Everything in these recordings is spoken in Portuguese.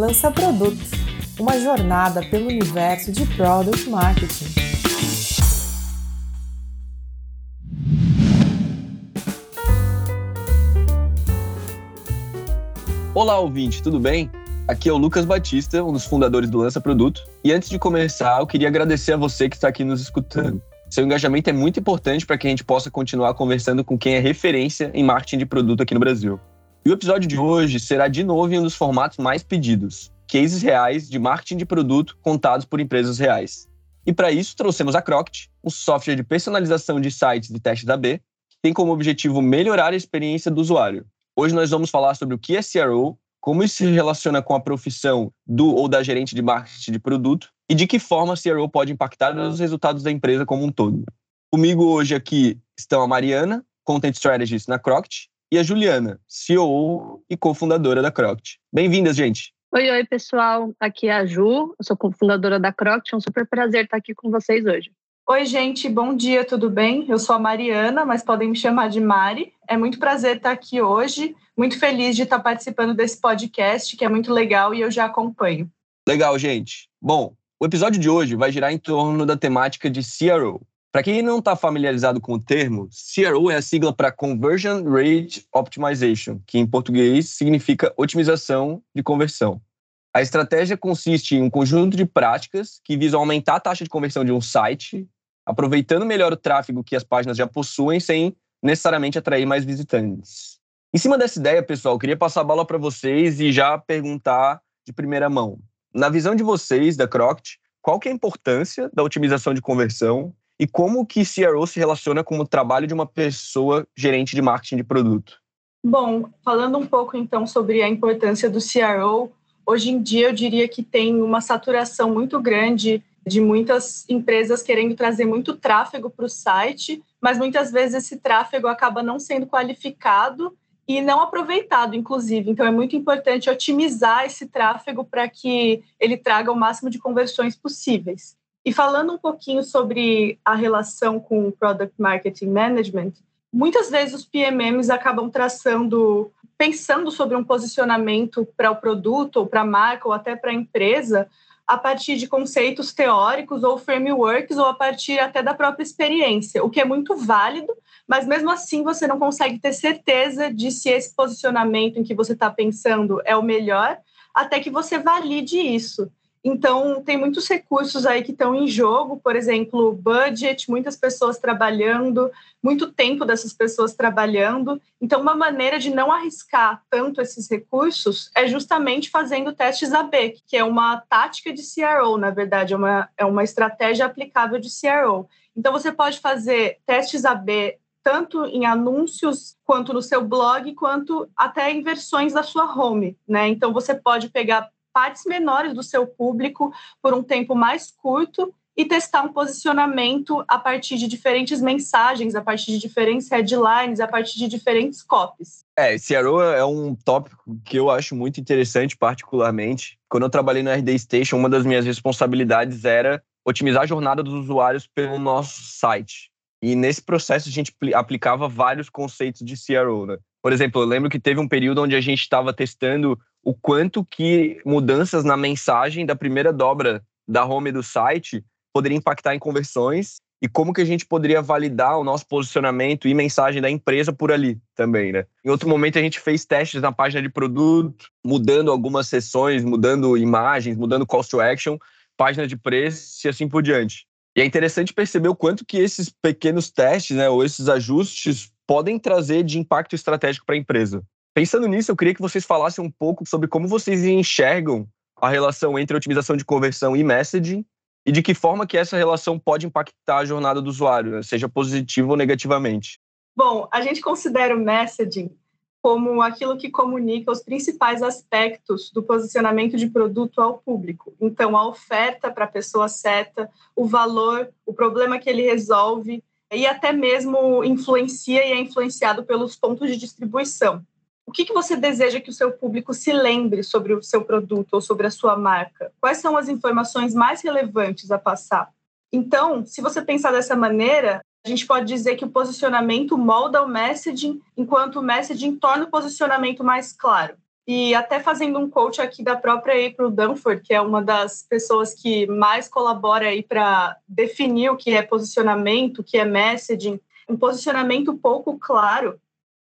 Lança Produto, uma jornada pelo universo de Product Marketing. Olá, ouvinte, tudo bem? Aqui é o Lucas Batista, um dos fundadores do Lança Produto. E antes de começar, eu queria agradecer a você que está aqui nos escutando. Seu engajamento é muito importante para que a gente possa continuar conversando com quem é referência em marketing de produto aqui no Brasil. E o episódio de hoje será de novo em um dos formatos mais pedidos: cases reais de marketing de produto contados por empresas reais. E para isso trouxemos a Croct, um software de personalização de sites de testes AB, que tem como objetivo melhorar a experiência do usuário. Hoje nós vamos falar sobre o que é CRO, como isso se relaciona com a profissão do ou da gerente de marketing de produto e de que forma a CRO pode impactar os resultados da empresa como um todo. Comigo hoje aqui estão a Mariana, Content Strategist na Croct, e a Juliana, CEO e cofundadora da Croct. Bem-vindas, gente! Oi, oi, pessoal. Aqui é a Ju, eu sou cofundadora da Croct. É um super prazer estar aqui com vocês hoje. Oi, gente, bom dia, tudo bem? Eu sou a Mariana, mas podem me chamar de Mari. É muito prazer estar aqui hoje, muito feliz de estar participando desse podcast, que é muito legal e eu já acompanho. Legal, gente. Bom, o episódio de hoje vai girar em torno da temática de CRO. Para quem não está familiarizado com o termo, CRO é a sigla para Conversion Rate Optimization, que em português significa otimização de conversão. A estratégia consiste em um conjunto de práticas que visam aumentar a taxa de conversão de um site aproveitando melhor o tráfego que as páginas já possuem sem necessariamente atrair mais visitantes. Em cima dessa ideia, pessoal, queria passar a bola para vocês e já perguntar de primeira mão. Na visão de vocês, da Croct, qual que é a importância da otimização de conversão e como que CRO se relaciona com o trabalho de uma pessoa gerente de marketing de produto? Bom, falando um pouco então sobre a importância do CRO, hoje em dia eu diria que tem uma saturação muito grande de muitas empresas querendo trazer muito tráfego para o site, mas muitas vezes esse tráfego acaba não sendo qualificado e não aproveitado, inclusive. Então, é muito importante otimizar esse tráfego para que ele traga o máximo de conversões possíveis. E falando um pouquinho sobre a relação com o Product Marketing Management, muitas vezes os PMMs acabam traçando, pensando sobre um posicionamento para o produto, ou para a marca, ou até para a empresa, a partir de conceitos teóricos ou frameworks ou a partir até da própria experiência, o que é muito válido, mas mesmo assim você não consegue ter certeza de se esse posicionamento em que você está pensando é o melhor, até que você valide isso. Então, tem muitos recursos aí que estão em jogo, por exemplo, budget, muitas pessoas trabalhando, muito tempo dessas pessoas trabalhando. Então, uma maneira de não arriscar tanto esses recursos é justamente fazendo testes AB, que é uma tática de CRO, na verdade, é uma, é uma estratégia aplicável de CRO. Então, você pode fazer testes AB tanto em anúncios quanto no seu blog, quanto até em versões da sua home, né? Então você pode pegar partes menores do seu público por um tempo mais curto e testar um posicionamento a partir de diferentes mensagens, a partir de diferentes headlines, a partir de diferentes copies. É, CRO é um tópico que eu acho muito interessante, particularmente. Quando eu trabalhei no RD Station, uma das minhas responsabilidades era otimizar a jornada dos usuários pelo nosso site. E nesse processo a gente aplicava vários conceitos de CRO, né? Por exemplo, eu lembro que teve um período onde a gente estava testando o quanto que mudanças na mensagem da primeira dobra da home do site poderia impactar em conversões e como que a gente poderia validar o nosso posicionamento e mensagem da empresa por ali também, né? Em outro momento a gente fez testes na página de produto, mudando algumas seções, mudando imagens, mudando call to action, página de preço e assim por diante. E é interessante perceber o quanto que esses pequenos testes, né, ou esses ajustes podem trazer de impacto estratégico para a empresa. Pensando nisso, eu queria que vocês falassem um pouco sobre como vocês enxergam a relação entre otimização de conversão e messaging e de que forma que essa relação pode impactar a jornada do usuário, né? seja positivo ou negativamente. Bom, a gente considera o messaging como aquilo que comunica os principais aspectos do posicionamento de produto ao público. Então, a oferta para a pessoa certa, o valor, o problema que ele resolve e até mesmo influencia e é influenciado pelos pontos de distribuição. O que, que você deseja que o seu público se lembre sobre o seu produto ou sobre a sua marca? Quais são as informações mais relevantes a passar? Então, se você pensar dessa maneira, a gente pode dizer que o posicionamento molda o messaging, enquanto o messaging torna o posicionamento mais claro. E até fazendo um coach aqui da própria April Dunford, que é uma das pessoas que mais colabora aí para definir o que é posicionamento, o que é messaging. Um posicionamento pouco claro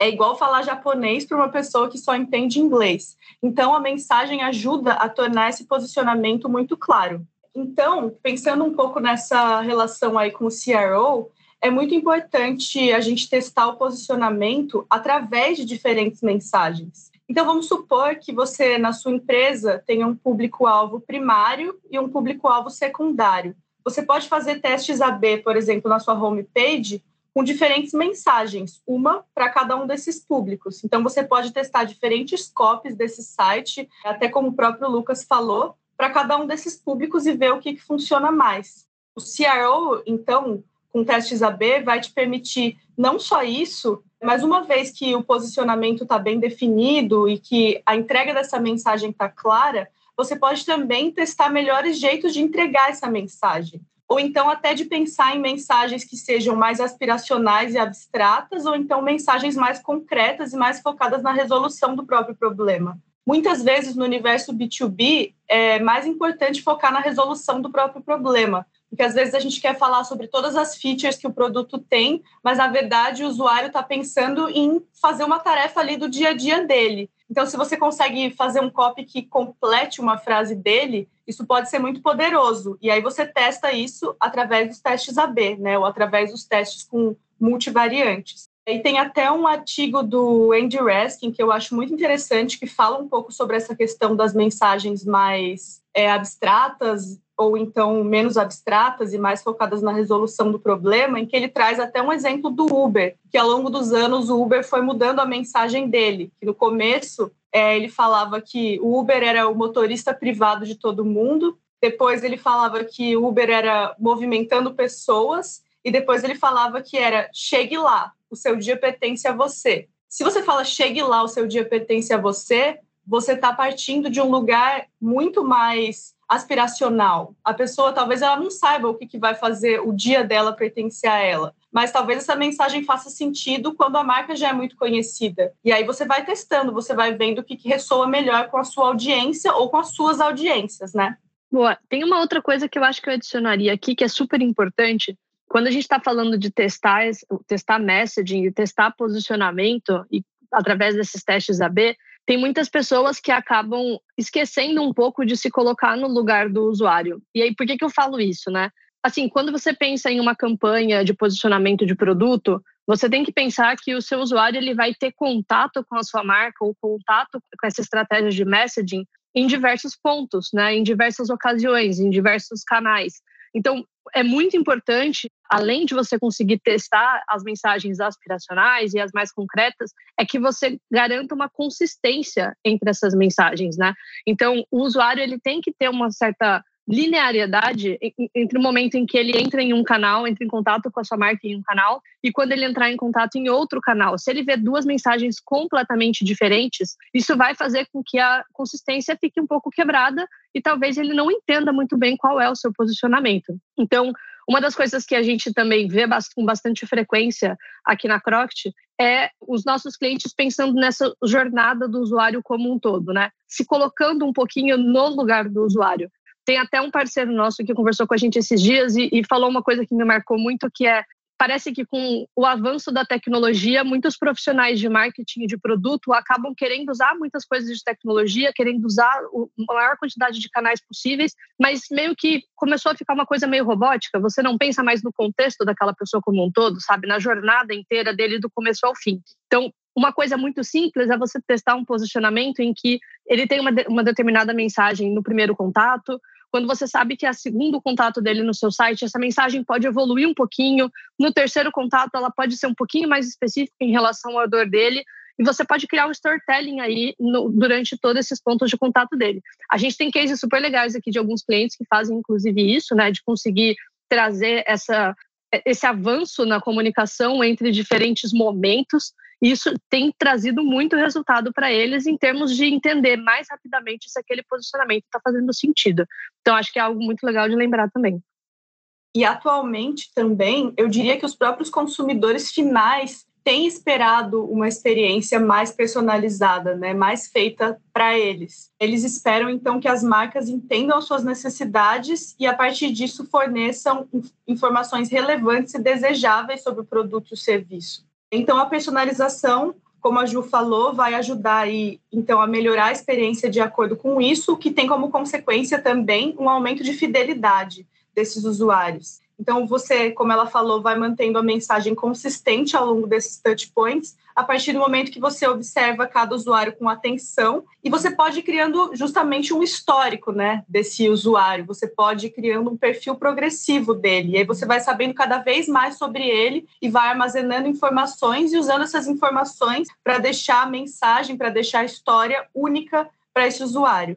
é igual falar japonês para uma pessoa que só entende inglês. Então, a mensagem ajuda a tornar esse posicionamento muito claro. Então, pensando um pouco nessa relação aí com o CRO, é muito importante a gente testar o posicionamento através de diferentes mensagens. Então, vamos supor que você, na sua empresa, tenha um público-alvo primário e um público-alvo secundário. Você pode fazer testes AB, por exemplo, na sua homepage, com diferentes mensagens, uma para cada um desses públicos. Então, você pode testar diferentes copies desse site, até como o próprio Lucas falou, para cada um desses públicos e ver o que, que funciona mais. O CRO, então, com testes AB, vai te permitir não só isso, mas uma vez que o posicionamento está bem definido e que a entrega dessa mensagem está clara, você pode também testar melhores jeitos de entregar essa mensagem. Ou então até de pensar em mensagens que sejam mais aspiracionais e abstratas, ou então mensagens mais concretas e mais focadas na resolução do próprio problema. Muitas vezes no universo B2B é mais importante focar na resolução do próprio problema, porque às vezes a gente quer falar sobre todas as features que o produto tem, mas na verdade o usuário está pensando em fazer uma tarefa ali do dia a dia dele. Então, se você consegue fazer um copy que complete uma frase dele, isso pode ser muito poderoso. E aí você testa isso através dos testes AB, né? Ou através dos testes com multivariantes. E tem até um artigo do Andy Raskin que eu acho muito interessante, que fala um pouco sobre essa questão das mensagens mais é, abstratas ou então menos abstratas e mais focadas na resolução do problema, em que ele traz até um exemplo do Uber, que ao longo dos anos o Uber foi mudando a mensagem dele, que no começo é, ele falava que o Uber era o motorista privado de todo mundo, depois ele falava que o Uber era movimentando pessoas, e depois ele falava que era chegue lá, o seu dia pertence a você. Se você fala chegue lá, o seu dia pertence a você, você está partindo de um lugar muito mais aspiracional. A pessoa talvez ela não saiba o que, que vai fazer o dia dela pertencer a ela. Mas talvez essa mensagem faça sentido quando a marca já é muito conhecida. E aí você vai testando, você vai vendo o que, que ressoa melhor com a sua audiência ou com as suas audiências, né? Boa. Tem uma outra coisa que eu acho que eu adicionaria aqui que é super importante, quando a gente está falando de testar, testar messaging testar posicionamento e através desses testes AB, tem muitas pessoas que acabam esquecendo um pouco de se colocar no lugar do usuário. E aí, por que, que eu falo isso, né? Assim, quando você pensa em uma campanha de posicionamento de produto, você tem que pensar que o seu usuário ele vai ter contato com a sua marca ou contato com essa estratégia de messaging em diversos pontos, né? Em diversas ocasiões, em diversos canais. Então, é muito importante, além de você conseguir testar as mensagens aspiracionais e as mais concretas, é que você garanta uma consistência entre essas mensagens, né? Então, o usuário ele tem que ter uma certa linearidade entre o momento em que ele entra em um canal, entra em contato com a sua marca em um canal, e quando ele entrar em contato em outro canal. Se ele vê duas mensagens completamente diferentes, isso vai fazer com que a consistência fique um pouco quebrada e talvez ele não entenda muito bem qual é o seu posicionamento. Então, uma das coisas que a gente também vê com bastante frequência aqui na Croct é os nossos clientes pensando nessa jornada do usuário como um todo, né? Se colocando um pouquinho no lugar do usuário. Tem até um parceiro nosso que conversou com a gente esses dias e, e falou uma coisa que me marcou muito, que é parece que com o avanço da tecnologia, muitos profissionais de marketing e de produto acabam querendo usar muitas coisas de tecnologia, querendo usar a maior quantidade de canais possíveis, mas meio que começou a ficar uma coisa meio robótica. Você não pensa mais no contexto daquela pessoa como um todo, sabe? Na jornada inteira dele do começo ao fim. Então, uma coisa muito simples é você testar um posicionamento em que ele tem uma, de, uma determinada mensagem no primeiro contato, quando você sabe que é o segundo contato dele no seu site, essa mensagem pode evoluir um pouquinho. No terceiro contato, ela pode ser um pouquinho mais específica em relação à dor dele. E você pode criar um storytelling aí no, durante todos esses pontos de contato dele. A gente tem cases super legais aqui de alguns clientes que fazem, inclusive, isso, né? De conseguir trazer essa, esse avanço na comunicação entre diferentes momentos isso tem trazido muito resultado para eles em termos de entender mais rapidamente se aquele posicionamento está fazendo sentido. Então, acho que é algo muito legal de lembrar também. E atualmente também, eu diria que os próprios consumidores finais têm esperado uma experiência mais personalizada, né, mais feita para eles. Eles esperam então que as marcas entendam as suas necessidades e a partir disso forneçam informações relevantes e desejáveis sobre o produto e o serviço. Então a personalização como a Ju falou, vai ajudar aí, então, a melhorar a experiência de acordo com isso, que tem como consequência também um aumento de fidelidade desses usuários. Então, você, como ela falou, vai mantendo a mensagem consistente ao longo desses touch points, a partir do momento que você observa cada usuário com atenção e você pode ir criando justamente um histórico, né, desse usuário. Você pode ir criando um perfil progressivo dele. E aí você vai sabendo cada vez mais sobre ele e vai armazenando informações e usando essas informações para deixar a mensagem, para deixar a história única para esse usuário.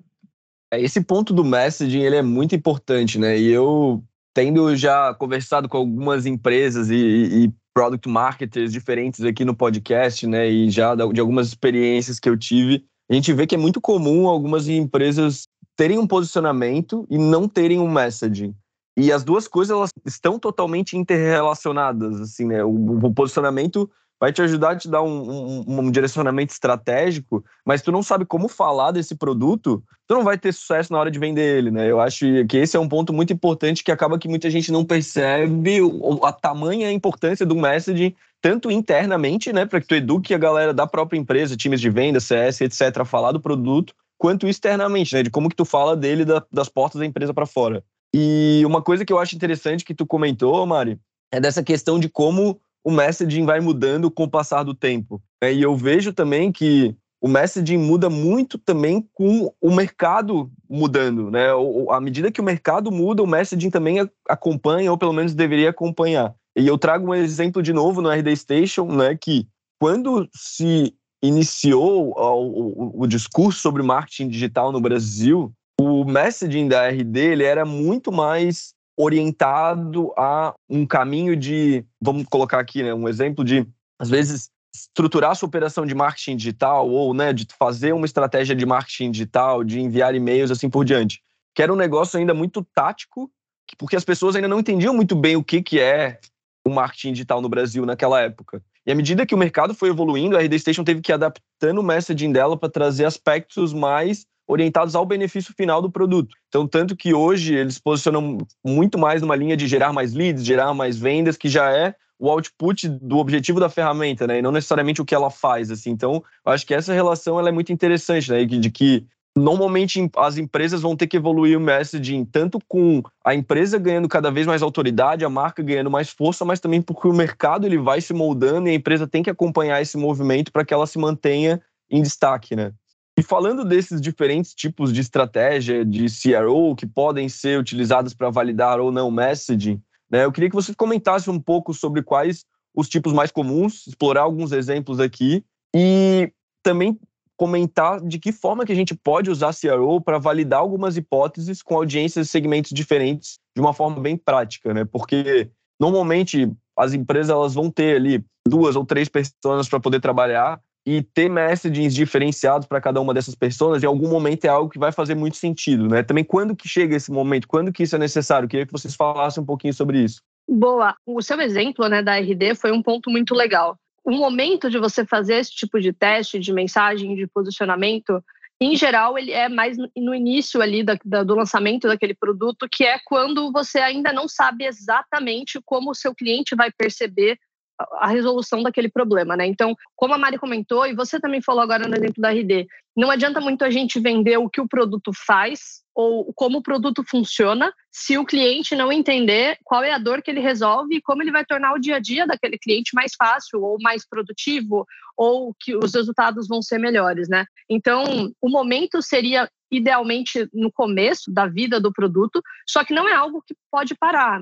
É, esse ponto do messaging ele é muito importante, né? E eu tendo já conversado com algumas empresas e, e, product marketers diferentes aqui no podcast, né, e já de algumas experiências que eu tive, a gente vê que é muito comum algumas empresas terem um posicionamento e não terem um messaging. E as duas coisas elas estão totalmente interrelacionadas, assim, né? O, o posicionamento vai te ajudar a te dar um, um, um, direcionamento estratégico, mas tu não sabe como falar desse produto, tu não vai ter sucesso na hora de vender ele, né? Eu acho que esse é um ponto muito importante que acaba que muita gente não percebe a tamanha importância do messaging, tanto internamente, né, para que tu eduque a galera da própria empresa, times de venda, CS, etc, a falar do produto, quanto externamente, né, de como que tu fala dele da, das portas da empresa para fora. E uma coisa que eu acho interessante que tu comentou, Mari, é dessa questão de como o messaging vai mudando com o passar do tempo. Né? E eu vejo também que o messaging muda muito também com o mercado mudando, né? À medida que o mercado muda, o messaging também acompanha, ou pelo menos deveria acompanhar. E eu trago um exemplo de novo no RD Station, né? Que quando se iniciou o, o, o discurso sobre marketing digital no Brasil, o messaging da RD ele era muito mais orientado a um caminho de, vamos colocar aqui, né, um exemplo de, às vezes, estruturar sua operação de marketing digital ou, né, de fazer uma estratégia de marketing digital, de enviar e-mails assim por diante. Que era um negócio ainda muito tático, porque as pessoas ainda não entendiam muito bem o que, que é o marketing digital no Brasil naquela época. E à medida que o mercado foi evoluindo, a RD Station teve que ir adaptando o messaging dela para trazer aspectos mais orientados ao benefício final do produto. Então, tanto que hoje eles posicionam muito mais numa linha de gerar mais leads, gerar mais vendas, que já é o output do objetivo da ferramenta, né? E não necessariamente o que ela faz, assim. Então, acho que essa relação ela é muito interessante, né? De que normalmente as empresas vão ter que evoluir o messaging tanto com a empresa ganhando cada vez mais autoridade, a marca ganhando mais força, mas também porque o mercado ele vai se moldando e a empresa tem que acompanhar esse movimento para que ela se mantenha em destaque, né? E falando desses diferentes tipos de estratégia de CRO que podem ser utilizadas para validar ou não messaging, né, eu queria que você comentasse um pouco sobre quais os tipos mais comuns, explorar alguns exemplos aqui e também comentar de que forma que a gente pode usar CRO para validar algumas hipóteses com audiências e segmentos diferentes de uma forma bem prática, né? Porque normalmente as empresas elas vão ter ali duas ou três pessoas para poder trabalhar e ter messagings diferenciados para cada uma dessas pessoas em algum momento é algo que vai fazer muito sentido, né? Também quando que chega esse momento, quando que isso é necessário? Eu queria que vocês falassem um pouquinho sobre isso. Boa, o seu exemplo, né, da RD foi um ponto muito legal. O momento de você fazer esse tipo de teste de mensagem, de posicionamento, em geral, ele é mais no início ali da, da, do lançamento daquele produto, que é quando você ainda não sabe exatamente como o seu cliente vai perceber a resolução daquele problema, né? Então, como a Mari comentou, e você também falou agora no exemplo da RD, não adianta muito a gente vender o que o produto faz ou como o produto funciona se o cliente não entender qual é a dor que ele resolve e como ele vai tornar o dia a dia daquele cliente mais fácil ou mais produtivo ou que os resultados vão ser melhores, né? Então, o momento seria idealmente no começo da vida do produto, só que não é algo que pode parar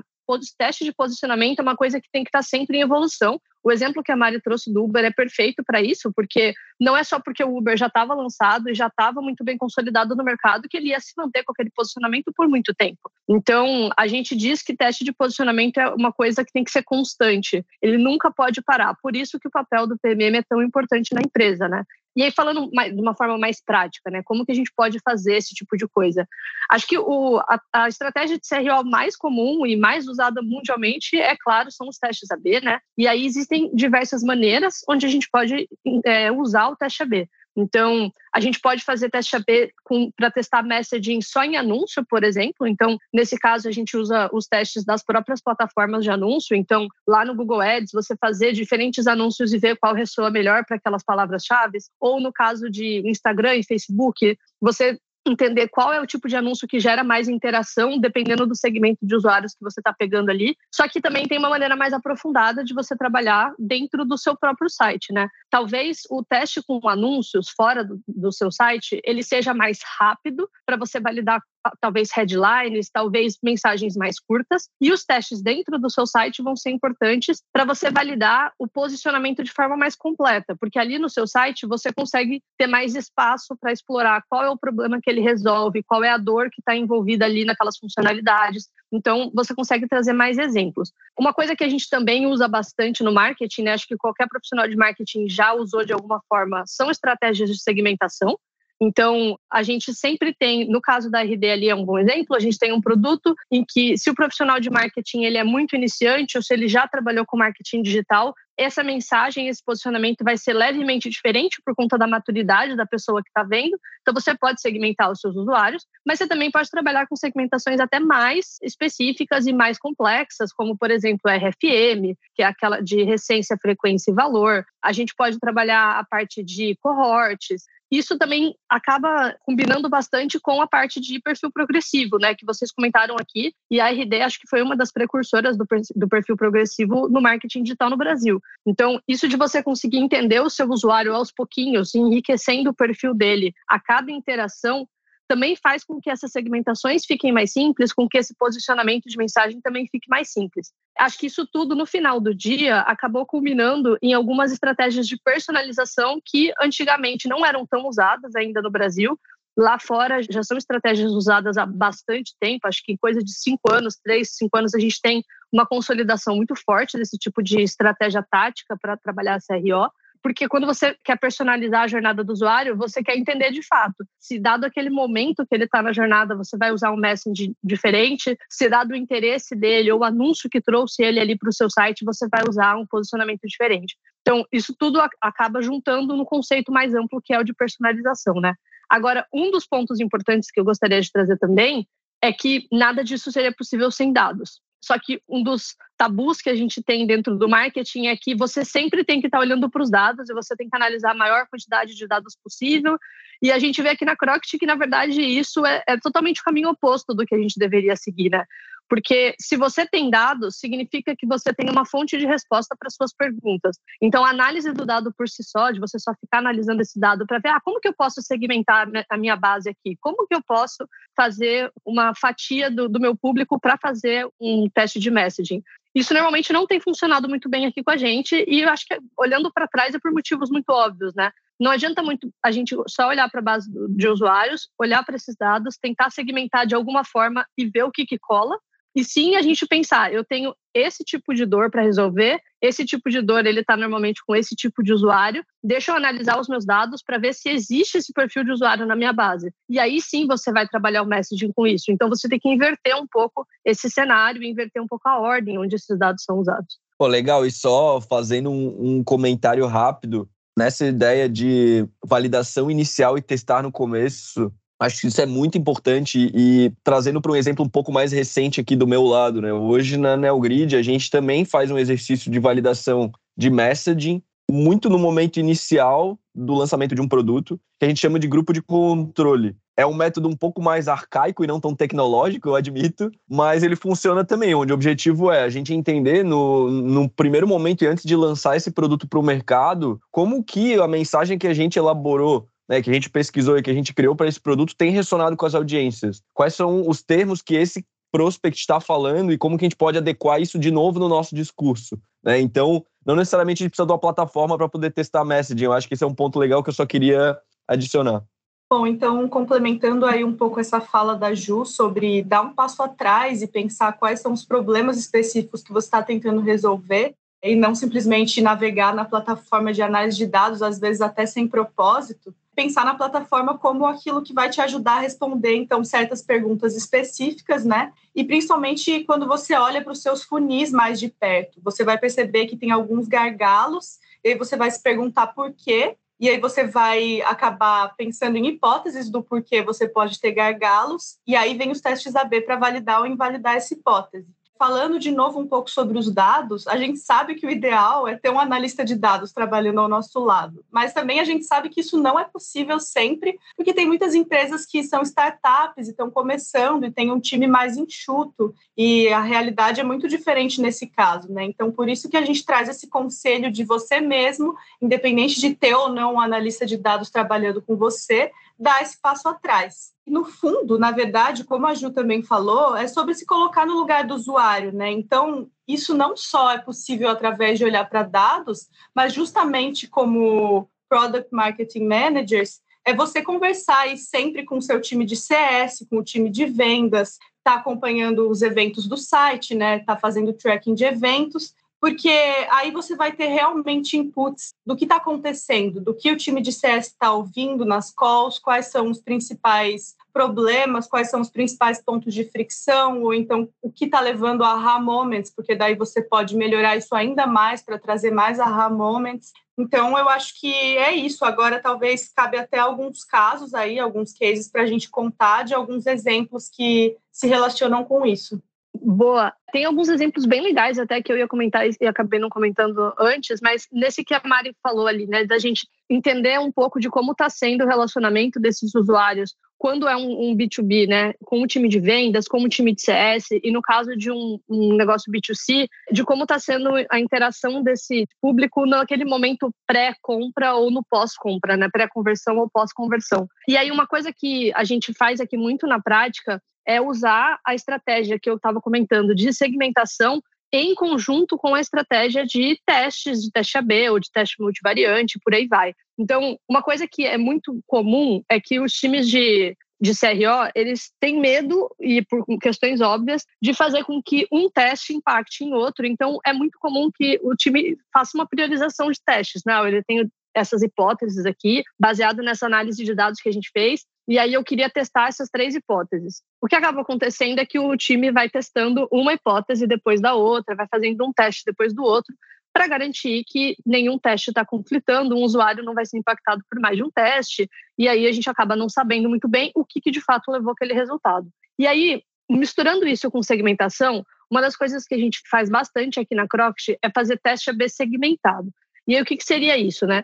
teste de posicionamento é uma coisa que tem que estar sempre em evolução. O exemplo que a Mari trouxe do Uber é perfeito para isso, porque não é só porque o Uber já estava lançado e já estava muito bem consolidado no mercado que ele ia se manter com aquele posicionamento por muito tempo. Então, a gente diz que teste de posicionamento é uma coisa que tem que ser constante. Ele nunca pode parar. Por isso que o papel do PMM é tão importante na empresa, né? E aí, falando de uma forma mais prática, né? Como que a gente pode fazer esse tipo de coisa? Acho que o, a, a estratégia de CRO mais comum e mais usada mundialmente, é claro, são os testes AB, né? E aí existem diversas maneiras onde a gente pode é, usar o teste AB. Então, a gente pode fazer teste AB para testar messaging só em anúncio, por exemplo. Então, nesse caso, a gente usa os testes das próprias plataformas de anúncio. Então, lá no Google Ads, você fazer diferentes anúncios e ver qual ressoa melhor para aquelas palavras-chave. Ou no caso de Instagram e Facebook, você entender qual é o tipo de anúncio que gera mais interação, dependendo do segmento de usuários que você está pegando ali. Só que também tem uma maneira mais aprofundada de você trabalhar dentro do seu próprio site, né? Talvez o teste com anúncios fora do, do seu site ele seja mais rápido para você validar talvez headlines, talvez mensagens mais curtas. E os testes dentro do seu site vão ser importantes para você validar o posicionamento de forma mais completa, porque ali no seu site você consegue ter mais espaço para explorar qual é o problema que ele resolve, qual é a dor que está envolvida ali naquelas funcionalidades. Então, você consegue trazer mais exemplos. Uma coisa que a gente também usa bastante no marketing, né, acho que qualquer profissional de marketing já usou de alguma forma, são estratégias de segmentação. Então, a gente sempre tem, no caso da RD ali é um bom exemplo, a gente tem um produto em que se o profissional de marketing ele é muito iniciante ou se ele já trabalhou com marketing digital, essa mensagem, esse posicionamento vai ser levemente diferente por conta da maturidade da pessoa que está vendo. Então, você pode segmentar os seus usuários, mas você também pode trabalhar com segmentações até mais específicas e mais complexas, como, por exemplo, RFM, que é aquela de recência, frequência e valor. A gente pode trabalhar a parte de cohortes isso também acaba combinando bastante com a parte de perfil progressivo, né, que vocês comentaram aqui, e a RD acho que foi uma das precursoras do, do perfil progressivo no marketing digital no Brasil. Então, isso de você conseguir entender o seu usuário aos pouquinhos, enriquecendo o perfil dele a cada interação, também faz com que essas segmentações fiquem mais simples, com que esse posicionamento de mensagem também fique mais simples. Acho que isso tudo, no final do dia, acabou culminando em algumas estratégias de personalização que antigamente não eram tão usadas ainda no Brasil. Lá fora já são estratégias usadas há bastante tempo, acho que em coisa de cinco anos, três, cinco anos, a gente tem uma consolidação muito forte desse tipo de estratégia tática para trabalhar a CRO porque quando você quer personalizar a jornada do usuário, você quer entender de fato se dado aquele momento que ele está na jornada, você vai usar um messaging diferente, se dado o interesse dele ou o anúncio que trouxe ele ali para o seu site, você vai usar um posicionamento diferente. Então, isso tudo acaba juntando no conceito mais amplo que é o de personalização, né? Agora, um dos pontos importantes que eu gostaria de trazer também é que nada disso seria possível sem dados. Só que um dos tabus que a gente tem dentro do marketing é que você sempre tem que estar olhando para os dados e você tem que analisar a maior quantidade de dados possível. E a gente vê aqui na Croct que, na verdade, isso é, é totalmente o caminho oposto do que a gente deveria seguir, né? Porque se você tem dados, significa que você tem uma fonte de resposta para suas perguntas. Então, a análise do dado por si só, de você só ficar analisando esse dado para ver, ah, como que eu posso segmentar a minha base aqui? Como que eu posso fazer uma fatia do, do meu público para fazer um teste de messaging? Isso normalmente não tem funcionado muito bem aqui com a gente e eu acho que olhando para trás é por motivos muito óbvios, né? Não adianta muito a gente só olhar para a base de usuários, olhar para esses dados, tentar segmentar de alguma forma e ver o que, que cola, e sim a gente pensar, eu tenho esse tipo de dor para resolver, esse tipo de dor ele está normalmente com esse tipo de usuário, deixa eu analisar os meus dados para ver se existe esse perfil de usuário na minha base. E aí sim você vai trabalhar o messaging com isso. Então você tem que inverter um pouco esse cenário, inverter um pouco a ordem onde esses dados são usados. Pô, legal, e só fazendo um, um comentário rápido, nessa ideia de validação inicial e testar no começo, Acho que isso é muito importante e trazendo para um exemplo um pouco mais recente aqui do meu lado, né? Hoje na NeoGrid a gente também faz um exercício de validação de messaging muito no momento inicial do lançamento de um produto, que a gente chama de grupo de controle. É um método um pouco mais arcaico e não tão tecnológico, eu admito, mas ele funciona também, onde o objetivo é a gente entender no, no primeiro momento e antes de lançar esse produto para o mercado, como que a mensagem que a gente elaborou né, que a gente pesquisou e que a gente criou para esse produto tem ressonado com as audiências? Quais são os termos que esse prospect está falando e como que a gente pode adequar isso de novo no nosso discurso? Né? Então, não necessariamente a gente precisa de uma plataforma para poder testar messaging. Eu acho que esse é um ponto legal que eu só queria adicionar. Bom, então, complementando aí um pouco essa fala da Ju sobre dar um passo atrás e pensar quais são os problemas específicos que você está tentando resolver, e não simplesmente navegar na plataforma de análise de dados, às vezes até sem propósito, pensar na plataforma como aquilo que vai te ajudar a responder, então, certas perguntas específicas, né? E principalmente quando você olha para os seus funis mais de perto, você vai perceber que tem alguns gargalos, e aí você vai se perguntar por quê, e aí você vai acabar pensando em hipóteses do porquê você pode ter gargalos, e aí vem os testes AB para validar ou invalidar essa hipótese falando de novo um pouco sobre os dados, a gente sabe que o ideal é ter um analista de dados trabalhando ao nosso lado, mas também a gente sabe que isso não é possível sempre, porque tem muitas empresas que são startups e estão começando e tem um time mais enxuto, e a realidade é muito diferente nesse caso, né? Então, por isso que a gente traz esse conselho de você mesmo, independente de ter ou não um analista de dados trabalhando com você, dar esse passo atrás no fundo, na verdade, como a Ju também falou, é sobre se colocar no lugar do usuário, né? Então, isso não só é possível através de olhar para dados, mas justamente como Product Marketing Managers, é você conversar aí sempre com o seu time de CS, com o time de vendas, tá acompanhando os eventos do site, né? Tá fazendo tracking de eventos porque aí você vai ter realmente inputs do que está acontecendo, do que o time de CS está ouvindo nas calls, quais são os principais problemas, quais são os principais pontos de fricção, ou então o que está levando a aha moments, porque daí você pode melhorar isso ainda mais para trazer mais aha moments. Então, eu acho que é isso. Agora, talvez cabe até alguns casos aí, alguns cases para a gente contar de alguns exemplos que se relacionam com isso. Boa. Tem alguns exemplos bem legais até que eu ia comentar e acabei não comentando antes, mas nesse que a Mari falou ali, né, da gente entender um pouco de como está sendo o relacionamento desses usuários quando é um, um, B2B, né, com o time de vendas, com o time de CS, e no caso de um, um negócio B2C, de como está sendo a interação desse público naquele momento pré-compra ou no pós-compra, né, pré-conversão ou pós-conversão. E aí uma coisa que a gente faz aqui muito na prática é usar a estratégia que eu estava comentando de segmentação em conjunto com a estratégia de testes, de teste AB ou de teste multivariante, por aí vai. Então, uma coisa que é muito comum é que os times de, de CRO, eles têm medo, e por questões óbvias, de fazer com que um teste impacte em outro. Então, é muito comum que o time faça uma priorização de testes. Não, ele tem essas hipóteses aqui, baseado nessa análise de dados que a gente fez, e aí eu queria testar essas três hipóteses. O que acaba acontecendo é que o time vai testando uma hipótese depois da outra, vai fazendo um teste depois do outro, para garantir que nenhum teste está conflitando, um usuário não vai ser impactado por mais de um teste, e aí a gente acaba não sabendo muito bem o que, que de fato levou aquele resultado. E aí, misturando isso com segmentação, uma das coisas que a gente faz bastante aqui na Croft é fazer teste AB segmentado. E aí, o que, que seria isso, né?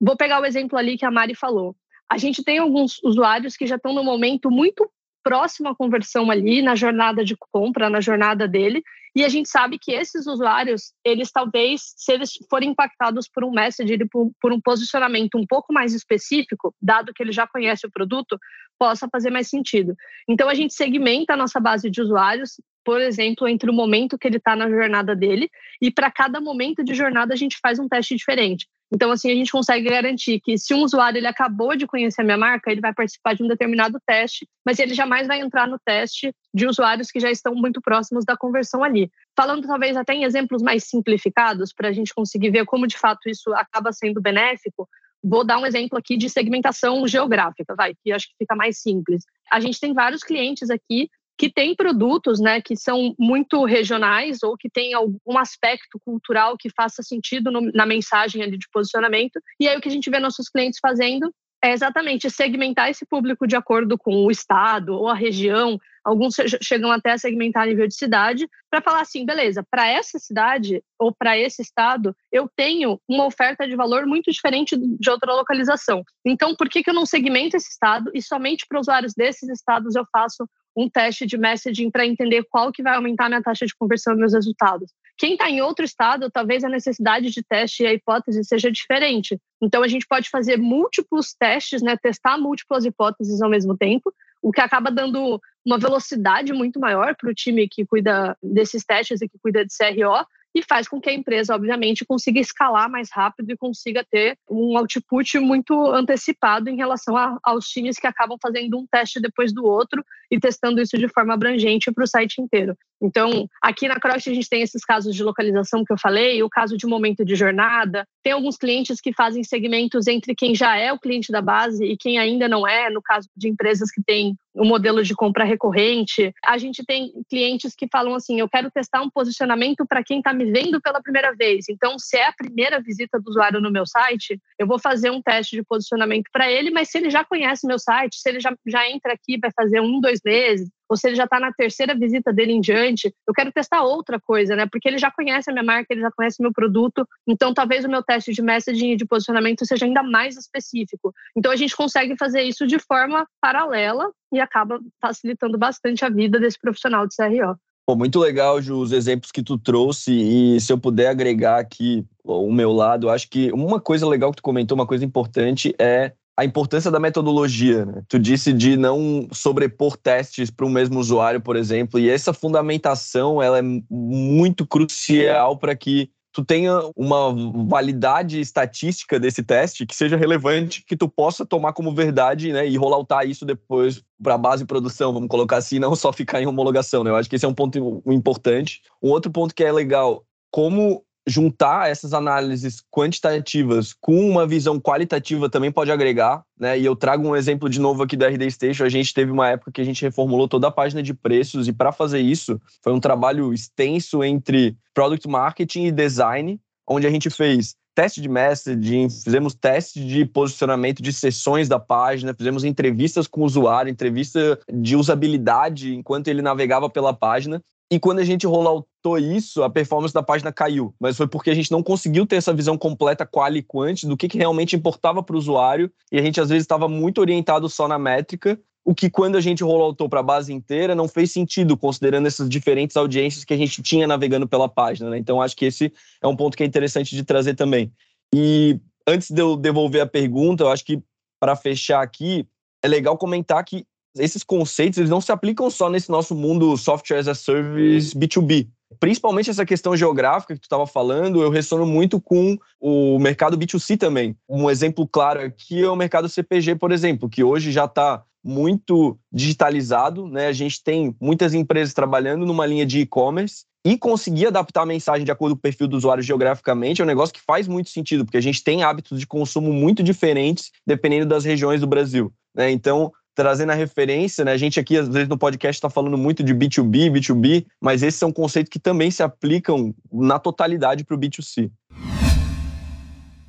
Vou pegar o exemplo ali que a Mari falou. A gente tem alguns usuários que já estão no momento muito próximo à conversão ali, na jornada de compra, na jornada dele, e a gente sabe que esses usuários, eles talvez, se eles forem impactados por um message, por um posicionamento um pouco mais específico, dado que ele já conhece o produto, possa fazer mais sentido. Então, a gente segmenta a nossa base de usuários, por exemplo, entre o momento que ele está na jornada dele, e para cada momento de jornada a gente faz um teste diferente. Então, assim, a gente consegue garantir que se um usuário ele acabou de conhecer a minha marca, ele vai participar de um determinado teste, mas ele jamais vai entrar no teste de usuários que já estão muito próximos da conversão ali. Falando talvez até em exemplos mais simplificados, para a gente conseguir ver como de fato isso acaba sendo benéfico, vou dar um exemplo aqui de segmentação geográfica, vai, que acho que fica mais simples. A gente tem vários clientes aqui que tem produtos né, que são muito regionais ou que tem algum aspecto cultural que faça sentido no, na mensagem ali de posicionamento. E aí o que a gente vê nossos clientes fazendo é exatamente segmentar esse público de acordo com o estado ou a região. Alguns chegam até a segmentar a nível de cidade, para falar assim: beleza, para essa cidade ou para esse estado, eu tenho uma oferta de valor muito diferente de outra localização. Então, por que, que eu não segmento esse estado e somente para usuários desses estados eu faço um teste de messaging para entender qual que vai aumentar a minha taxa de conversão e meus resultados. Quem está em outro estado, talvez a necessidade de teste e a hipótese seja diferente. Então, a gente pode fazer múltiplos testes, né, testar múltiplas hipóteses ao mesmo tempo, o que acaba dando uma velocidade muito maior para o time que cuida desses testes e que cuida de CRO, e faz com que a empresa, obviamente, consiga escalar mais rápido e consiga ter um output muito antecipado em relação a, aos times que acabam fazendo um teste depois do outro e testando isso de forma abrangente para o site inteiro. Então, aqui na Cross a gente tem esses casos de localização que eu falei, o caso de momento de jornada. Tem alguns clientes que fazem segmentos entre quem já é o cliente da base e quem ainda não é, no caso de empresas que têm um modelo de compra recorrente. A gente tem clientes que falam assim: eu quero testar um posicionamento para quem está me vendo pela primeira vez. Então, se é a primeira visita do usuário no meu site, eu vou fazer um teste de posicionamento para ele, mas se ele já conhece meu site, se ele já, já entra aqui, vai fazer um, dois meses, ou se ele já está na terceira visita dele em diante, eu quero testar outra coisa, né? Porque ele já conhece a minha marca, ele já conhece meu produto, então talvez o meu teste de messaging e de posicionamento seja ainda mais específico. Então a gente consegue fazer isso de forma paralela e acaba facilitando bastante a vida desse profissional de CRO. Pô, muito legal, Ju, os exemplos que tu trouxe. E se eu puder agregar aqui o meu lado, acho que uma coisa legal que tu comentou, uma coisa importante é a importância da metodologia. Né? Tu disse de não sobrepor testes para o mesmo usuário, por exemplo, e essa fundamentação ela é muito crucial para que tu tenha uma validade estatística desse teste que seja relevante, que tu possa tomar como verdade né, e rolloutar isso depois para a base de produção, vamos colocar assim, não só ficar em homologação. Né? Eu acho que esse é um ponto importante. Um outro ponto que é legal, como juntar essas análises quantitativas com uma visão qualitativa também pode agregar, né? E eu trago um exemplo de novo aqui da RD Station. A gente teve uma época que a gente reformulou toda a página de preços e para fazer isso foi um trabalho extenso entre product marketing e design, onde a gente fez teste de messaging, fizemos teste de posicionamento de sessões da página, fizemos entrevistas com o usuário, entrevista de usabilidade enquanto ele navegava pela página. E quando a gente rolloutou isso, a performance da página caiu. Mas foi porque a gente não conseguiu ter essa visão completa, qual e quant, do que, que realmente importava para o usuário. E a gente, às vezes, estava muito orientado só na métrica, o que, quando a gente rolloutou para a base inteira, não fez sentido, considerando essas diferentes audiências que a gente tinha navegando pela página. Né? Então, acho que esse é um ponto que é interessante de trazer também. E antes de eu devolver a pergunta, eu acho que, para fechar aqui, é legal comentar que esses conceitos eles não se aplicam só nesse nosso mundo software as a service B2B. Principalmente essa questão geográfica que tu estava falando, eu ressono muito com o mercado B2C também. Um exemplo claro aqui é o mercado CPG, por exemplo, que hoje já está muito digitalizado, né? A gente tem muitas empresas trabalhando numa linha de e-commerce e conseguir adaptar a mensagem de acordo com o perfil do usuário geograficamente é um negócio que faz muito sentido, porque a gente tem hábitos de consumo muito diferentes dependendo das regiões do Brasil. Né? Então, trazendo a referência, né? A gente aqui, às vezes, no podcast está falando muito de B2B, B2B, mas esses são conceitos que também se aplicam na totalidade para o B2C.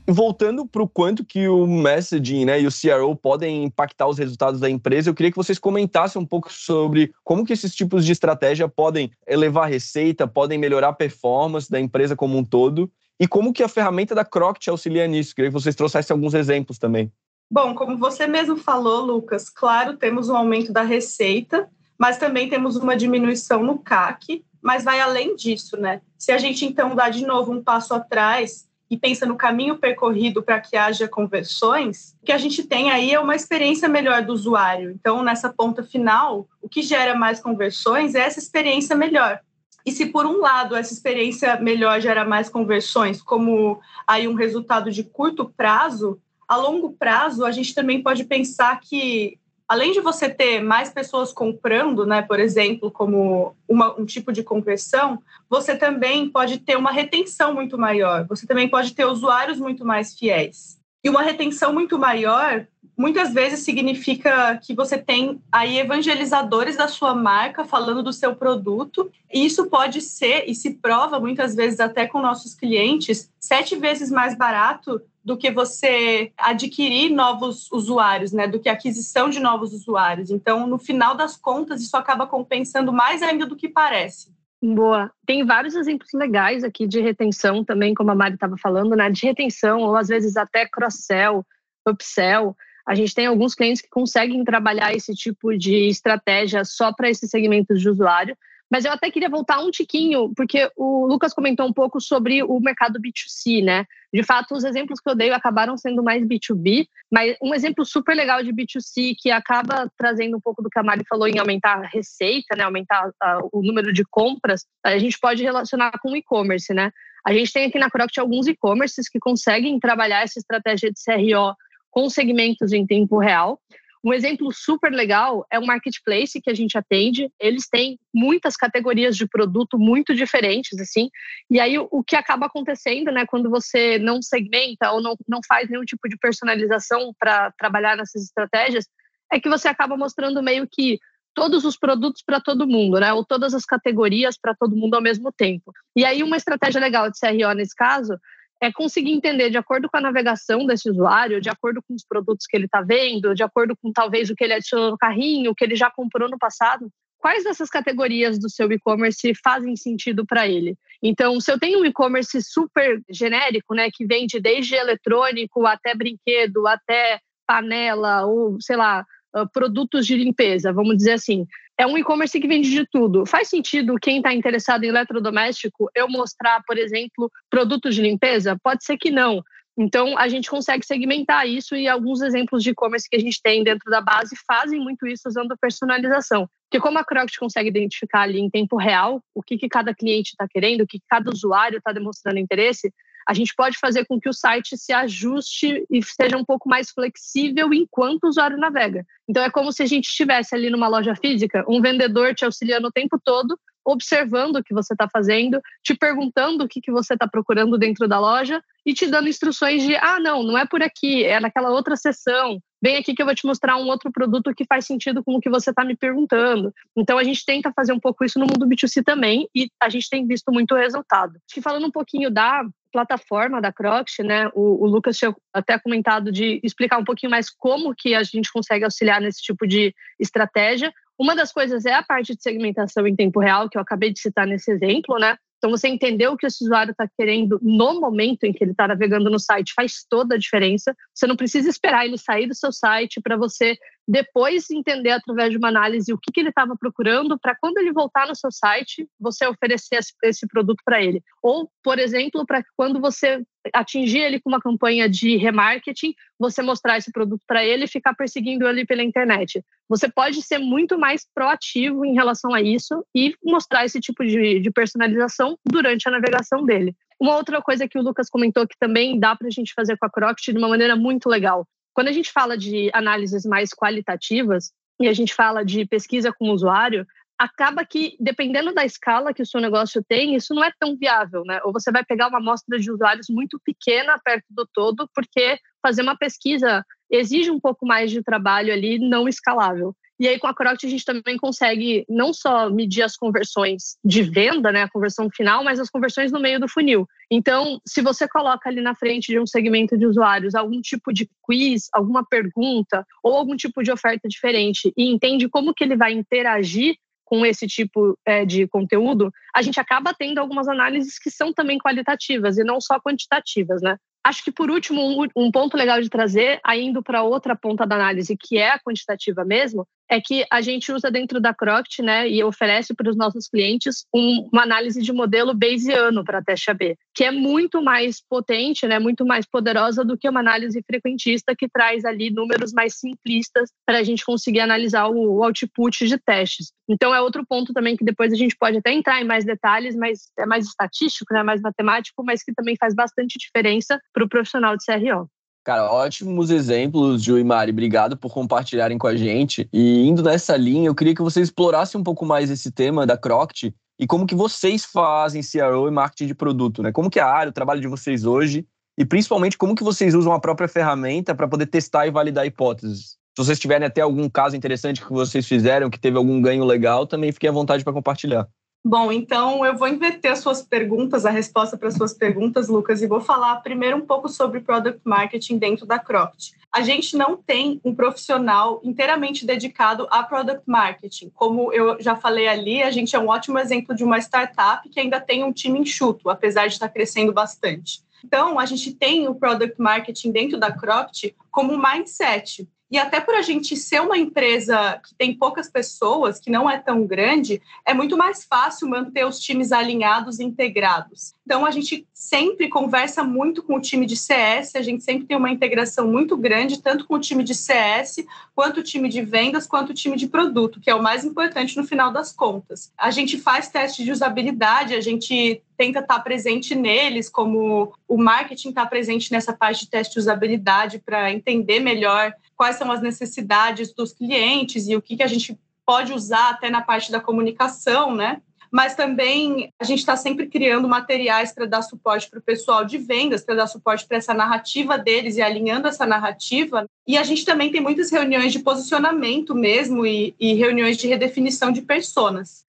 Voltando para o quanto que o messaging né, e o CRO podem impactar os resultados da empresa, eu queria que vocês comentassem um pouco sobre como que esses tipos de estratégia podem elevar a receita, podem melhorar a performance da empresa como um todo, e como que a ferramenta da Croct auxilia nisso. Queria que vocês trouxessem alguns exemplos também. Bom, como você mesmo falou, Lucas, claro, temos um aumento da receita, mas também temos uma diminuição no CAC, mas vai além disso, né? Se a gente então dá de novo um passo atrás e pensa no caminho percorrido para que haja conversões, o que a gente tem aí é uma experiência melhor do usuário. Então, nessa ponta final, o que gera mais conversões é essa experiência melhor. E se por um lado essa experiência melhor gera mais conversões, como aí um resultado de curto prazo, a longo prazo, a gente também pode pensar que, além de você ter mais pessoas comprando, né, por exemplo, como uma, um tipo de conversão, você também pode ter uma retenção muito maior, você também pode ter usuários muito mais fiéis. E uma retenção muito maior muitas vezes significa que você tem aí evangelizadores da sua marca falando do seu produto, e isso pode ser, e se prova muitas vezes até com nossos clientes, sete vezes mais barato do que você adquirir novos usuários, né? Do que aquisição de novos usuários. Então, no final das contas, isso acaba compensando mais ainda do que parece. Boa. Tem vários exemplos legais aqui de retenção também, como a Mari estava falando, né? De retenção, ou às vezes até cross-sell, upsell. A gente tem alguns clientes que conseguem trabalhar esse tipo de estratégia só para esses segmentos de usuário. Mas eu até queria voltar um tiquinho, porque o Lucas comentou um pouco sobre o mercado B2C, né? De fato, os exemplos que eu dei acabaram sendo mais B2B, mas um exemplo super legal de B2C que acaba trazendo um pouco do que a Mari falou em aumentar a receita, né? Aumentar a, o número de compras, a gente pode relacionar com o e-commerce, né? A gente tem aqui na Croct alguns e-commerces que conseguem trabalhar essa estratégia de CRO com segmentos em tempo real. Um exemplo super legal é o marketplace que a gente atende. Eles têm muitas categorias de produto muito diferentes, assim. E aí o que acaba acontecendo, né, quando você não segmenta ou não, não faz nenhum tipo de personalização para trabalhar nessas estratégias, é que você acaba mostrando meio que todos os produtos para todo mundo, né? Ou todas as categorias para todo mundo ao mesmo tempo. E aí uma estratégia legal de CRO nesse caso é conseguir entender, de acordo com a navegação desse usuário, de acordo com os produtos que ele está vendo, de acordo com talvez o que ele adicionou no carrinho, o que ele já comprou no passado, quais dessas categorias do seu e-commerce fazem sentido para ele. Então, se eu tenho um e-commerce super genérico, né, que vende desde eletrônico até brinquedo, até panela, ou sei lá, produtos de limpeza, vamos dizer assim. É um e-commerce que vende de tudo. Faz sentido quem está interessado em eletrodoméstico eu mostrar, por exemplo, produtos de limpeza? Pode ser que não. Então, a gente consegue segmentar isso e alguns exemplos de e-commerce que a gente tem dentro da base fazem muito isso usando personalização. Porque como a Crocs consegue identificar ali em tempo real o que, que cada cliente está querendo, o que cada usuário está demonstrando interesse, a gente pode fazer com que o site se ajuste e seja um pouco mais flexível enquanto o usuário navega. Então é como se a gente estivesse ali numa loja física, um vendedor te auxiliando o tempo todo, observando o que você está fazendo, te perguntando o que, que você está procurando dentro da loja e te dando instruções de ah, não, não é por aqui, é naquela outra seção. Vem aqui que eu vou te mostrar um outro produto que faz sentido com o que você está me perguntando. Então a gente tenta fazer um pouco isso no mundo B2C também e a gente tem visto muito resultado. Acho que falando um pouquinho da plataforma da Crocs, né? O, o, Lucas tinha até comentado de explicar um pouquinho mais como que a gente consegue auxiliar nesse tipo de estratégia. Uma das coisas é a parte de segmentação em tempo real, que eu acabei de citar nesse exemplo, né? Então, você entender o que esse usuário está querendo no momento em que ele está navegando no site faz toda a diferença. Você não precisa esperar ele sair do seu site para você depois entender através de uma análise o que, que ele estava procurando para quando ele voltar no seu site, você oferecer esse, esse produto para ele. Ou, por exemplo, para quando você atingir ele com uma campanha de remarketing, você mostrar esse produto para ele e ficar perseguindo ele pela internet. Você pode ser muito mais proativo em relação a isso e mostrar esse tipo de, de personalização durante a navegação dele. Uma outra coisa que o Lucas comentou que também dá para a gente fazer com a Croct de uma maneira muito legal quando a gente fala de análises mais qualitativas e a gente fala de pesquisa com o usuário, acaba que, dependendo da escala que o seu negócio tem, isso não é tão viável, né? Ou você vai pegar uma amostra de usuários muito pequena perto do todo, porque fazer uma pesquisa exige um pouco mais de trabalho ali não escalável. E aí, com a Croct, a gente também consegue não só medir as conversões de venda, né, a conversão final, mas as conversões no meio do funil. Então, se você coloca ali na frente de um segmento de usuários algum tipo de quiz, alguma pergunta ou algum tipo de oferta diferente e entende como que ele vai interagir com esse tipo é, de conteúdo, a gente acaba tendo algumas análises que são também qualitativas e não só quantitativas, né? Acho que, por último, um, ponto legal de trazer, indo para outra ponta da análise, que é a quantitativa mesmo, é que a gente usa dentro da Croct, né, e oferece para os nossos clientes um, uma análise de modelo Bayesiano para teste AB, que é muito mais potente, né, muito mais poderosa do que uma análise frequentista que traz ali números mais simplistas para a gente conseguir analisar o, o output de testes. Então é outro ponto também que depois a gente pode até entrar em mais detalhes, mas é mais estatístico, né, mais matemático, mas que também faz bastante diferença para o profissional de CRO. Cara, ótimos exemplos, Ju e Mari. Obrigado por compartilharem com a gente. E indo nessa linha, eu queria que vocês explorassem um pouco mais esse tema da Croct e como que vocês fazem CRO e marketing de produto, né? Como que é a área, o trabalho de vocês hoje e principalmente como que vocês usam a própria ferramenta para poder testar e validar hipóteses. Se vocês tiverem até algum caso interessante que vocês fizeram, que teve algum ganho legal, também fiquem à vontade para compartilhar. Bom, então eu vou inverter as suas perguntas, a resposta para as suas perguntas, Lucas, e vou falar primeiro um pouco sobre product marketing dentro da Croft. A gente não tem um profissional inteiramente dedicado a product marketing. Como eu já falei ali, a gente é um ótimo exemplo de uma startup que ainda tem um time enxuto, apesar de estar crescendo bastante. Então, a gente tem o product marketing dentro da Croft como mindset. E até por a gente ser uma empresa que tem poucas pessoas, que não é tão grande, é muito mais fácil manter os times alinhados e integrados. Então, a gente sempre conversa muito com o time de CS, a gente sempre tem uma integração muito grande, tanto com o time de CS, quanto o time de vendas, quanto o time de produto, que é o mais importante no final das contas. A gente faz testes de usabilidade, a gente tenta estar presente neles, como o marketing está presente nessa parte de teste de usabilidade para entender melhor quais são as necessidades dos clientes e o que, que a gente pode usar até na parte da comunicação, né? Mas também a gente está sempre criando materiais para dar suporte para o pessoal de vendas, para dar suporte para essa narrativa deles e alinhando essa narrativa. E a gente também tem muitas reuniões de posicionamento mesmo e, e reuniões de redefinição de personas.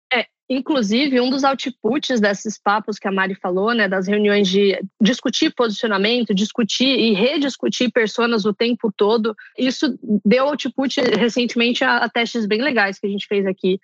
Inclusive, um dos outputs desses papos que a Mari falou, né, das reuniões de discutir posicionamento, discutir e rediscutir personas o tempo todo, isso deu output recentemente a, a testes bem legais que a gente fez aqui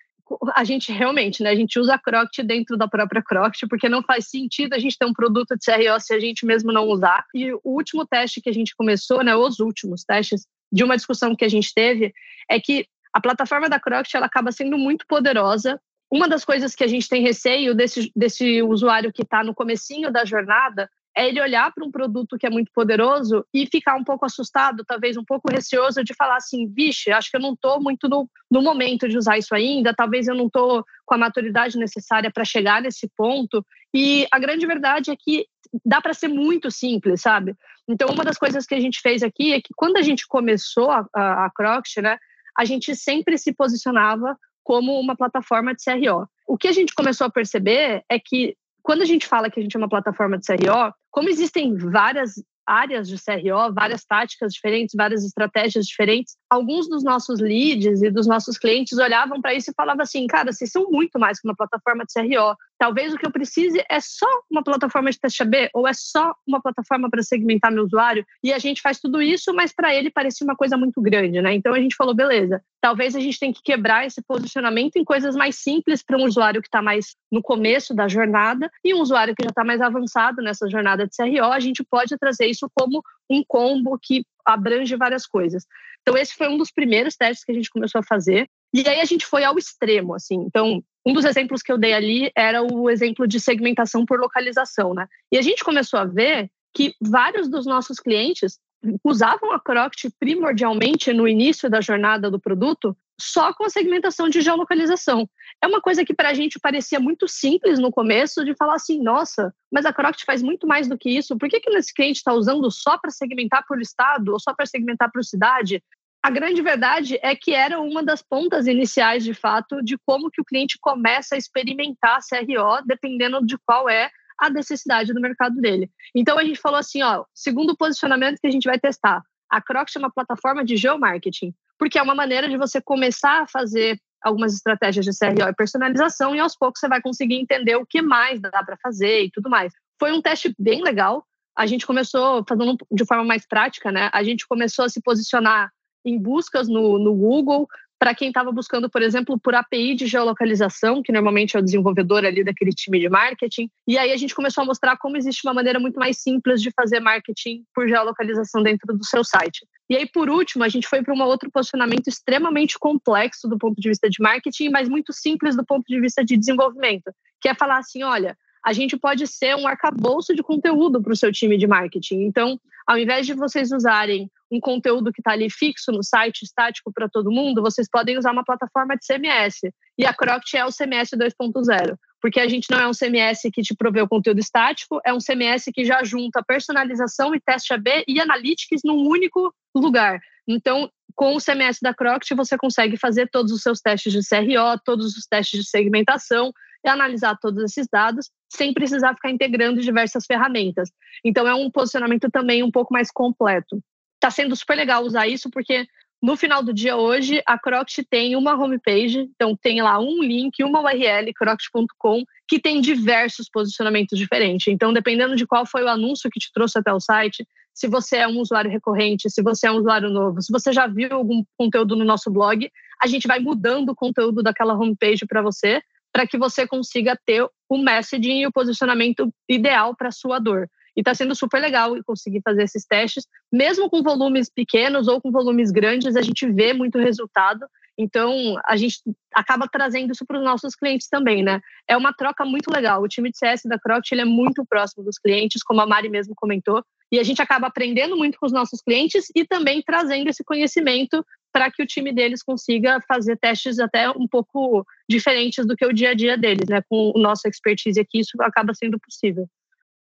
a gente realmente, né, a gente usa a Croct dentro da própria Croct, porque não faz sentido a gente ter um produto de CRO se a gente mesmo não usar. E o último teste que a gente começou, né, os últimos testes de uma discussão que a gente teve, é que a plataforma da Croct ela acaba sendo muito poderosa uma das coisas que a gente tem receio desse, desse usuário que está no comecinho da jornada é ele olhar para um produto que é muito poderoso e ficar um pouco assustado, talvez um pouco receoso de falar assim, vixe, acho que eu não estou muito no, no momento de usar isso ainda, talvez eu não estou com a maturidade necessária para chegar nesse ponto. E a grande verdade é que dá para ser muito simples, sabe? Então, uma das coisas que a gente fez aqui é que quando a gente começou a, a, a Crocs, né, a gente sempre se posicionava como uma plataforma de CRO. O que a gente começou a perceber é que quando a gente fala que a gente é uma plataforma de CRO, como existem várias áreas de CRO, várias táticas diferentes, várias estratégias diferentes. Alguns dos nossos leads e dos nossos clientes olhavam para isso e falavam assim: cara, vocês são muito mais que uma plataforma de CRO. Talvez o que eu precise é só uma plataforma de teste AB ou é só uma plataforma para segmentar meu usuário. E a gente faz tudo isso, mas para ele parecia uma coisa muito grande, né? Então a gente falou: beleza, talvez a gente tenha que quebrar esse posicionamento em coisas mais simples para um usuário que está mais no começo da jornada e um usuário que já está mais avançado nessa jornada de CRO. A gente pode trazer isso como um combo que abrange várias coisas. Então, esse foi um dos primeiros testes que a gente começou a fazer. E aí a gente foi ao extremo, assim. Então, um dos exemplos que eu dei ali era o exemplo de segmentação por localização, né? E a gente começou a ver que vários dos nossos clientes usavam a Croct primordialmente no início da jornada do produto só com a segmentação de geolocalização. É uma coisa que para a gente parecia muito simples no começo, de falar assim, nossa, mas a Croct faz muito mais do que isso. Por que, que esse cliente está usando só para segmentar por estado ou só para segmentar por cidade? A grande verdade é que era uma das pontas iniciais, de fato, de como que o cliente começa a experimentar CRO, dependendo de qual é a necessidade do mercado dele. Então a gente falou assim, ó, segundo posicionamento que a gente vai testar, a Crocs é uma plataforma de geomarketing, porque é uma maneira de você começar a fazer algumas estratégias de CRO e personalização e aos poucos você vai conseguir entender o que mais dá para fazer e tudo mais. Foi um teste bem legal. A gente começou fazendo de forma mais prática, né? A gente começou a se posicionar em buscas no, no Google, para quem estava buscando, por exemplo, por API de geolocalização, que normalmente é o desenvolvedor ali daquele time de marketing. E aí a gente começou a mostrar como existe uma maneira muito mais simples de fazer marketing por geolocalização dentro do seu site. E aí, por último, a gente foi para um outro posicionamento extremamente complexo do ponto de vista de marketing, mas muito simples do ponto de vista de desenvolvimento, que é falar assim, olha, a gente pode ser um arcabouço de conteúdo para o seu time de marketing. Então, ao invés de vocês usarem um conteúdo que está ali fixo no site, estático para todo mundo, vocês podem usar uma plataforma de CMS. E a Croct é o CMS 2.0, porque a gente não é um CMS que te provê o conteúdo estático, é um CMS que já junta personalização e teste AB e analytics num único lugar. Então, com o CMS da Croct, você consegue fazer todos os seus testes de CRO, todos os testes de segmentação e analisar todos esses dados sem precisar ficar integrando diversas ferramentas. Então, é um posicionamento também um pouco mais completo está sendo super legal usar isso, porque no final do dia hoje, a Croct tem uma homepage, então tem lá um link, uma URL, croct.com, que tem diversos posicionamentos diferentes. Então, dependendo de qual foi o anúncio que te trouxe até o site, se você é um usuário recorrente, se você é um usuário novo, se você já viu algum conteúdo no nosso blog, a gente vai mudando o conteúdo daquela homepage para você, para que você consiga ter o messaging e o posicionamento ideal para sua dor. E está sendo super legal conseguir fazer esses testes, mesmo com volumes pequenos ou com volumes grandes, a gente vê muito resultado. Então, a gente acaba trazendo isso para os nossos clientes também, né? É uma troca muito legal. O time de CS da Croct ele é muito próximo dos clientes, como a Mari mesmo comentou. E a gente acaba aprendendo muito com os nossos clientes e também trazendo esse conhecimento para que o time deles consiga fazer testes até um pouco diferentes do que o dia a dia deles, né? Com o nosso expertise aqui, isso acaba sendo possível.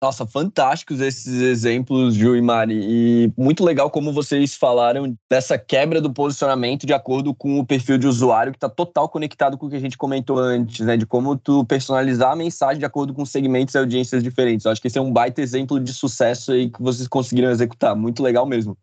Nossa, fantásticos esses exemplos, Ju e Mari. E muito legal como vocês falaram dessa quebra do posicionamento de acordo com o perfil de usuário, que está total conectado com o que a gente comentou antes, né? De como tu personalizar a mensagem de acordo com segmentos e audiências diferentes. Eu acho que esse é um baita exemplo de sucesso aí que vocês conseguiram executar. Muito legal mesmo.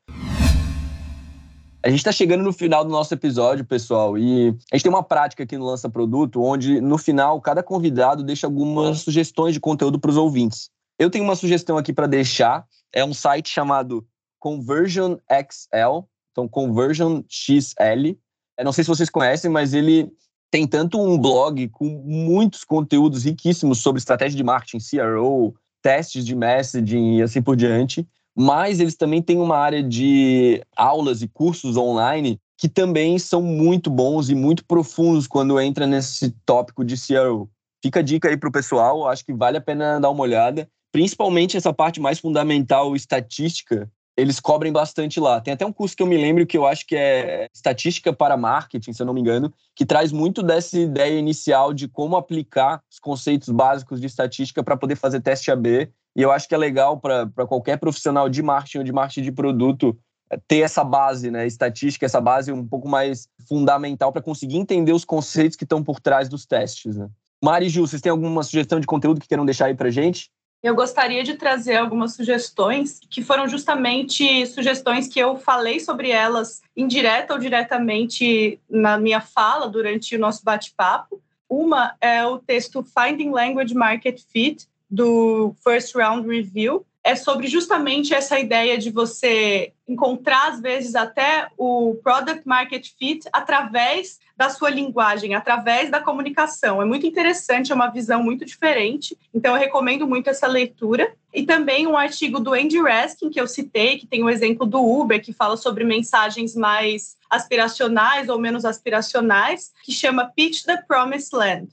A gente está chegando no final do nosso episódio, pessoal, e a gente tem uma prática aqui no Lança Produto, onde no final cada convidado deixa algumas sugestões de conteúdo para os ouvintes. Eu tenho uma sugestão aqui para deixar. É um site chamado Conversion XL, então Conversion XL. Eu não sei se vocês conhecem, mas ele tem tanto um blog com muitos conteúdos riquíssimos sobre estratégia de marketing, CRO, testes de messaging e assim por diante. Mas eles também têm uma área de aulas e cursos online que também são muito bons e muito profundos quando entra nesse tópico de CRO. Fica a dica aí para o pessoal, acho que vale a pena dar uma olhada principalmente essa parte mais fundamental estatística, eles cobrem bastante lá. Tem até um curso que eu me lembro que eu acho que é Estatística para Marketing, se eu não me engano, que traz muito dessa ideia inicial de como aplicar os conceitos básicos de estatística para poder fazer teste AB. E eu acho que é legal para qualquer profissional de marketing ou de marketing de produto é, ter essa base, né, estatística, essa base um pouco mais fundamental para conseguir entender os conceitos que estão por trás dos testes. Né? Mari e Ju, vocês têm alguma sugestão de conteúdo que queiram deixar aí para gente? Eu gostaria de trazer algumas sugestões que foram justamente sugestões que eu falei sobre elas indireta ou diretamente na minha fala durante o nosso bate-papo. Uma é o texto Finding Language Market Fit do First Round Review, é sobre justamente essa ideia de você encontrar, às vezes, até o product market fit através da sua linguagem, através da comunicação. É muito interessante, é uma visão muito diferente. Então, eu recomendo muito essa leitura. E também um artigo do Andy Raskin, que eu citei, que tem o um exemplo do Uber, que fala sobre mensagens mais aspiracionais ou menos aspiracionais, que chama Pitch the Promised Land.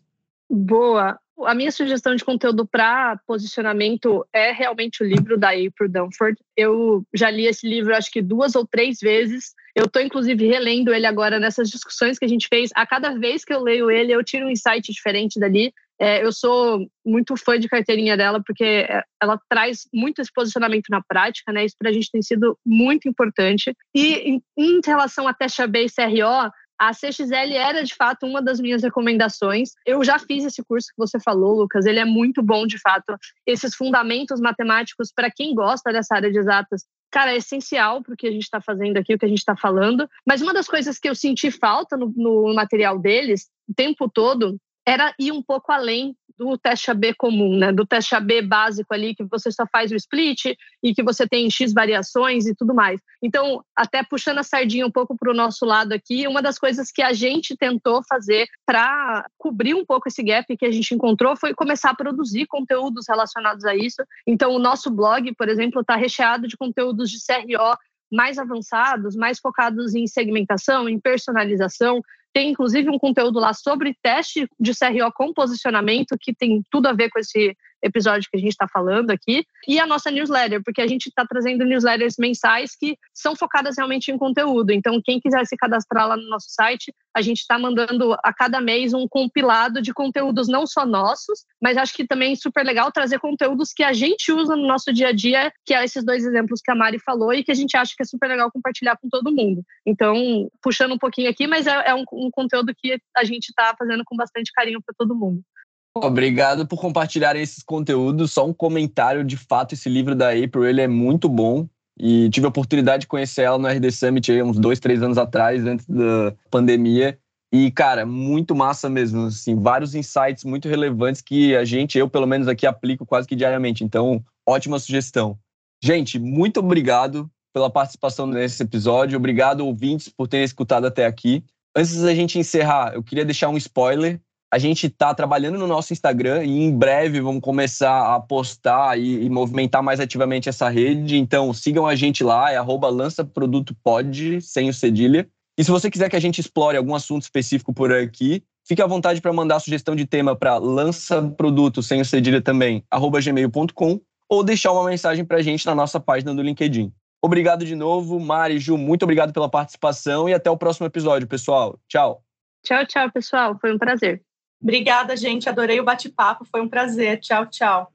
Boa. A minha sugestão de conteúdo para posicionamento é realmente o livro da April Dunford. Eu já li esse livro acho que duas ou três vezes. Eu estou, inclusive, relendo ele agora nessas discussões que a gente fez. A cada vez que eu leio ele, eu tiro um insight diferente dali. É, eu sou muito fã de carteirinha dela, porque é, ela traz muito esse posicionamento na prática, né? Isso para a gente tem sido muito importante. E em, em relação a Teste AB e CRO, a CXL era de fato uma das minhas recomendações. Eu já fiz esse curso que você falou, Lucas, ele é muito bom de fato. Esses fundamentos matemáticos, para quem gosta dessa área de exatas, cara, é essencial para o que a gente está fazendo aqui, o que a gente está falando. Mas uma das coisas que eu senti falta no, no material deles o tempo todo era ir um pouco além do teste AB comum, né? Do teste AB básico ali, que você só faz o split e que você tem X variações e tudo mais. Então, até puxando a sardinha um pouco para o nosso lado aqui, uma das coisas que a gente tentou fazer para cobrir um pouco esse gap que a gente encontrou foi começar a produzir conteúdos relacionados a isso. Então, o nosso blog, por exemplo, está recheado de conteúdos de CRO mais avançados, mais focados em segmentação, em personalização, tem inclusive um conteúdo lá sobre teste de CRO com posicionamento, que tem tudo a ver com esse episódio que a gente está falando aqui, e a nossa newsletter, porque a gente está trazendo newsletters mensais que são focadas realmente em conteúdo. Então, quem quiser se cadastrar lá no nosso site, a gente está mandando a cada mês um compilado de conteúdos não só nossos, mas acho que também é super legal trazer conteúdos que a gente usa no nosso dia a dia, que é esses dois exemplos que a Mari falou e que a gente acha que é super legal compartilhar com todo mundo. Então, puxando um pouquinho aqui, mas é, é um, um conteúdo que a gente está fazendo com bastante carinho para todo mundo. Obrigado por compartilharem esses conteúdos. Só um comentário, de fato, esse livro da April ele é muito bom. E tive a oportunidade de conhecer ela no RD Summit aí, uns dois, três anos atrás, antes da pandemia. E, cara, muito massa mesmo. Assim, vários insights muito relevantes que a gente, eu pelo menos aqui, aplico quase que diariamente. Então, ótima sugestão. Gente, muito obrigado pela participação nesse episódio. Obrigado, ouvintes, por terem escutado até aqui. Antes da gente encerrar, eu queria deixar um spoiler a gente está trabalhando no nosso Instagram e em breve vamos começar a postar e, e movimentar mais ativamente essa rede. Então sigam a gente lá, é lançaprodutopod, sem o cedilha. E se você quiser que a gente explore algum assunto específico por aqui, fique à vontade para mandar sugestão de tema para lançaproduto, sem o cedilha também, arroba gmail.com ou deixar uma mensagem para a gente na nossa página do LinkedIn. Obrigado de novo, Mari, Ju, muito obrigado pela participação e até o próximo episódio, pessoal. Tchau. Tchau, tchau, pessoal. Foi um prazer. Obrigada, gente. Adorei o bate-papo. Foi um prazer. Tchau, tchau.